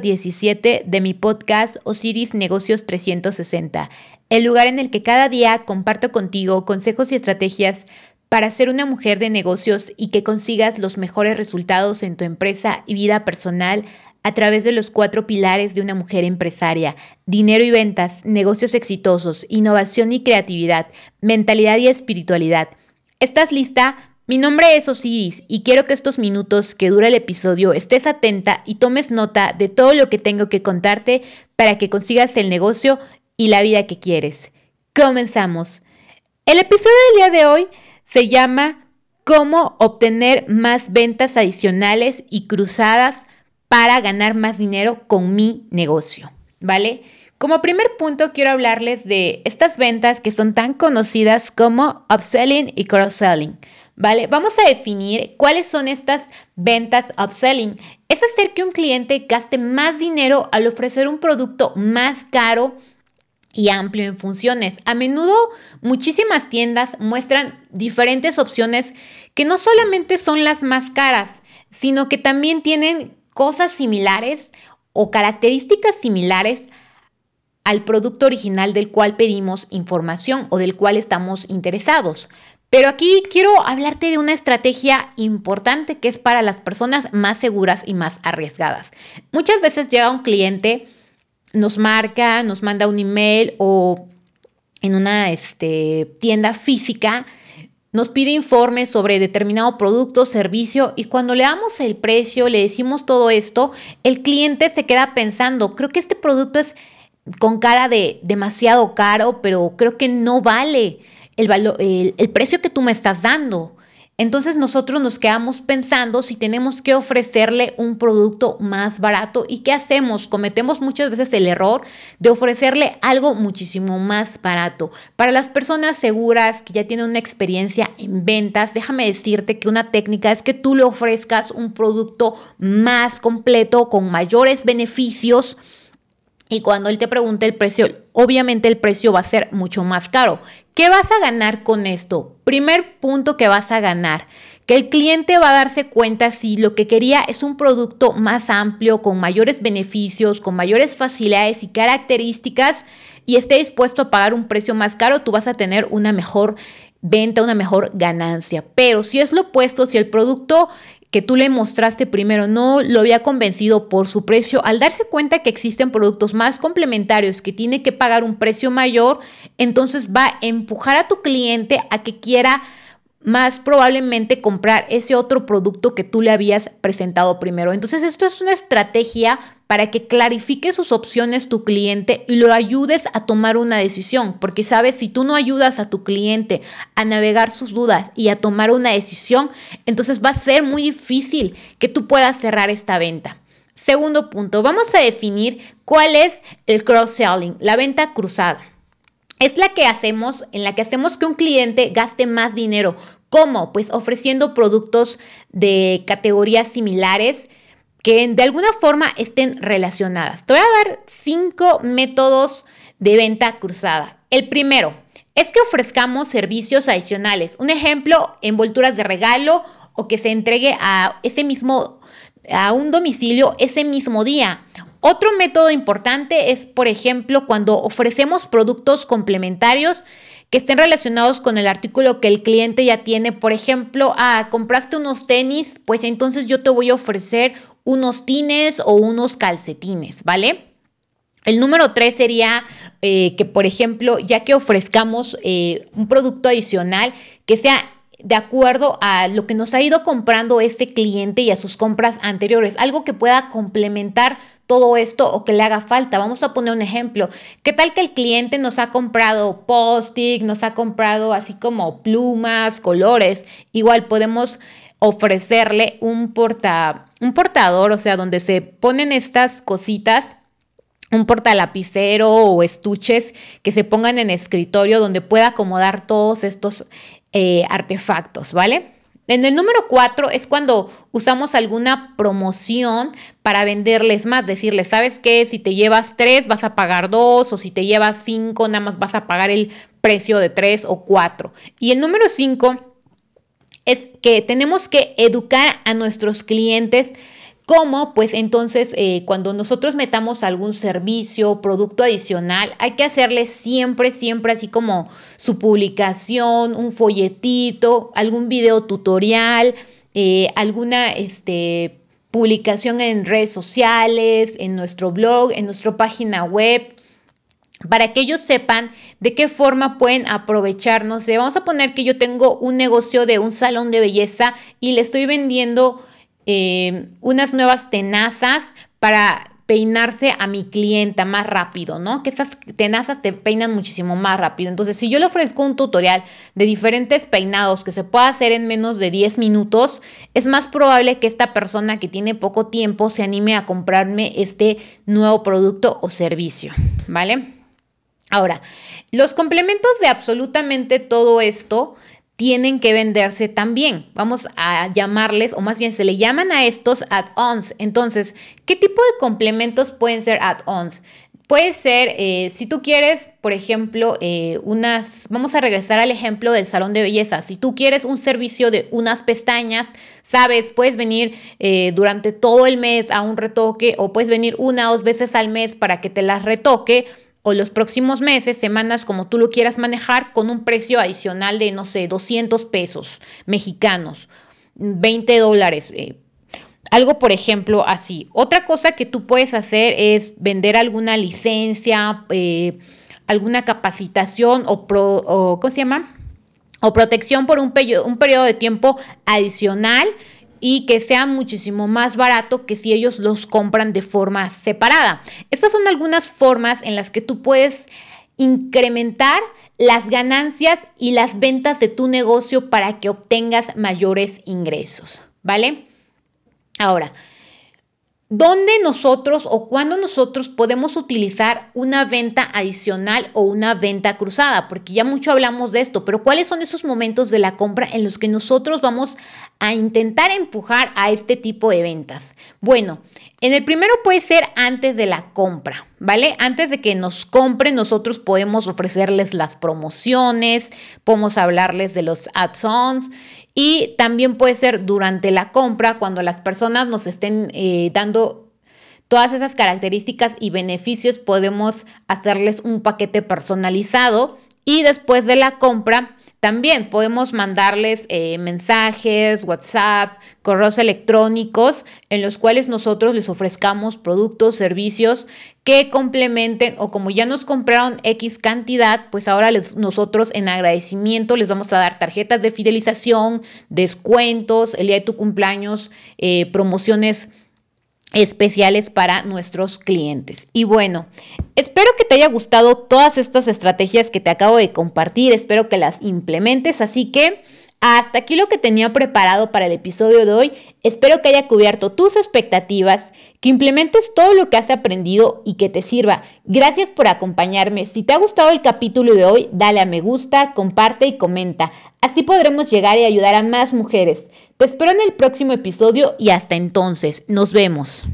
17 de mi podcast Osiris Negocios 360, el lugar en el que cada día comparto contigo consejos y estrategias para ser una mujer de negocios y que consigas los mejores resultados en tu empresa y vida personal a través de los cuatro pilares de una mujer empresaria, dinero y ventas, negocios exitosos, innovación y creatividad, mentalidad y espiritualidad. ¿Estás lista? Mi nombre es Osiris y quiero que estos minutos que dura el episodio estés atenta y tomes nota de todo lo que tengo que contarte para que consigas el negocio y la vida que quieres. Comenzamos. El episodio del día de hoy se llama Cómo obtener más ventas adicionales y cruzadas para ganar más dinero con mi negocio, ¿vale? Como primer punto quiero hablarles de estas ventas que son tan conocidas como upselling y cross-selling. ¿Vale? Vamos a definir cuáles son estas ventas upselling. Es hacer que un cliente gaste más dinero al ofrecer un producto más caro y amplio en funciones. A menudo muchísimas tiendas muestran diferentes opciones que no solamente son las más caras, sino que también tienen cosas similares o características similares al producto original del cual pedimos información o del cual estamos interesados. Pero aquí quiero hablarte de una estrategia importante que es para las personas más seguras y más arriesgadas. Muchas veces llega un cliente, nos marca, nos manda un email o en una este, tienda física nos pide informes sobre determinado producto servicio y cuando le damos el precio, le decimos todo esto, el cliente se queda pensando, creo que este producto es con cara de demasiado caro, pero creo que no vale el, el, precio que tú me estás dando. Entonces nosotros nos quedamos pensando si tenemos que ofrecerle un producto más barato y qué hacemos. Cometemos muchas veces el error de ofrecerle algo muchísimo más barato. Para las personas seguras que ya tienen una experiencia en ventas, déjame decirte que una técnica es que tú le ofrezcas un producto más completo con mayores beneficios y cuando él te pregunte el precio, obviamente el precio va a ser mucho más caro. ¿Qué vas a ganar con esto? Primer punto que vas a ganar, que el cliente va a darse cuenta si lo que quería es un producto más amplio, con mayores beneficios, con mayores facilidades y características y esté dispuesto a pagar un precio más caro, tú vas a tener una mejor venta, una mejor ganancia. Pero si es lo opuesto, si el producto que tú le mostraste primero no lo había convencido por su precio, al darse cuenta que existen productos más complementarios que tiene que pagar un precio mayor, entonces va a empujar a tu cliente a que quiera más probablemente comprar ese otro producto que tú le habías presentado primero. Entonces, esto es una estrategia para que clarifique sus opciones tu cliente y lo ayudes a tomar una decisión, porque sabes, si tú no ayudas a tu cliente a navegar sus dudas y a tomar una decisión, entonces va a ser muy difícil que tú puedas cerrar esta venta. Segundo punto, vamos a definir cuál es el cross-selling, la venta cruzada. Es la que hacemos, en la que hacemos que un cliente gaste más dinero ¿Cómo? Pues ofreciendo productos de categorías similares que de alguna forma estén relacionadas. Te voy a dar cinco métodos de venta cruzada. El primero es que ofrezcamos servicios adicionales. Un ejemplo, envolturas de regalo o que se entregue a ese mismo a un domicilio ese mismo día. Otro método importante es, por ejemplo, cuando ofrecemos productos complementarios que estén relacionados con el artículo que el cliente ya tiene. Por ejemplo, ah, compraste unos tenis, pues entonces yo te voy a ofrecer unos tines o unos calcetines, ¿vale? El número tres sería eh, que, por ejemplo, ya que ofrezcamos eh, un producto adicional que sea de acuerdo a lo que nos ha ido comprando este cliente y a sus compras anteriores, algo que pueda complementar todo esto o que le haga falta. Vamos a poner un ejemplo. ¿Qué tal que el cliente nos ha comprado post-it, nos ha comprado así como plumas, colores? Igual podemos ofrecerle un, porta, un portador, o sea, donde se ponen estas cositas un portalapicero o estuches que se pongan en escritorio donde pueda acomodar todos estos eh, artefactos, ¿vale? En el número cuatro es cuando usamos alguna promoción para venderles más, decirles, ¿sabes qué? Si te llevas tres, vas a pagar dos, o si te llevas cinco, nada más vas a pagar el precio de tres o cuatro. Y el número cinco es que tenemos que educar a nuestros clientes ¿Cómo? Pues entonces eh, cuando nosotros metamos algún servicio, producto adicional, hay que hacerle siempre, siempre así como su publicación, un folletito, algún video tutorial, eh, alguna este, publicación en redes sociales, en nuestro blog, en nuestra página web, para que ellos sepan de qué forma pueden aprovecharnos. Vamos a poner que yo tengo un negocio de un salón de belleza y le estoy vendiendo eh, unas nuevas tenazas para peinarse a mi clienta más rápido, ¿no? Que esas tenazas te peinan muchísimo más rápido. Entonces, si yo le ofrezco un tutorial de diferentes peinados que se pueda hacer en menos de 10 minutos, es más probable que esta persona que tiene poco tiempo se anime a comprarme este nuevo producto o servicio, ¿vale? Ahora, los complementos de absolutamente todo esto tienen que venderse también. Vamos a llamarles, o más bien se le llaman a estos add-ons. Entonces, ¿qué tipo de complementos pueden ser add-ons? Puede ser, eh, si tú quieres, por ejemplo, eh, unas, vamos a regresar al ejemplo del salón de belleza. Si tú quieres un servicio de unas pestañas, sabes, puedes venir eh, durante todo el mes a un retoque o puedes venir una o dos veces al mes para que te las retoque o los próximos meses, semanas, como tú lo quieras manejar, con un precio adicional de, no sé, 200 pesos mexicanos, 20 dólares. Eh, algo, por ejemplo, así. Otra cosa que tú puedes hacer es vender alguna licencia, eh, alguna capacitación o, o, ¿cómo se llama? O protección por un, un periodo de tiempo adicional y que sea muchísimo más barato que si ellos los compran de forma separada. Estas son algunas formas en las que tú puedes incrementar las ganancias y las ventas de tu negocio para que obtengas mayores ingresos, ¿vale? Ahora, ¿Dónde nosotros o cuándo nosotros podemos utilizar una venta adicional o una venta cruzada? Porque ya mucho hablamos de esto, pero ¿cuáles son esos momentos de la compra en los que nosotros vamos a intentar empujar a este tipo de ventas? Bueno, en el primero puede ser antes de la compra, ¿vale? Antes de que nos compren, nosotros podemos ofrecerles las promociones, podemos hablarles de los add-ons y también puede ser durante la compra, cuando las personas nos estén eh, dando todas esas características y beneficios, podemos hacerles un paquete personalizado. Y después de la compra, también podemos mandarles eh, mensajes, WhatsApp, correos electrónicos en los cuales nosotros les ofrezcamos productos, servicios que complementen o como ya nos compraron X cantidad, pues ahora nosotros en agradecimiento les vamos a dar tarjetas de fidelización, descuentos, el día de tu cumpleaños, eh, promociones especiales para nuestros clientes. Y bueno, espero que te haya gustado todas estas estrategias que te acabo de compartir, espero que las implementes, así que hasta aquí lo que tenía preparado para el episodio de hoy, espero que haya cubierto tus expectativas, que implementes todo lo que has aprendido y que te sirva. Gracias por acompañarme. Si te ha gustado el capítulo de hoy, dale a me gusta, comparte y comenta. Así podremos llegar y ayudar a más mujeres. Te espero en el próximo episodio y hasta entonces, nos vemos.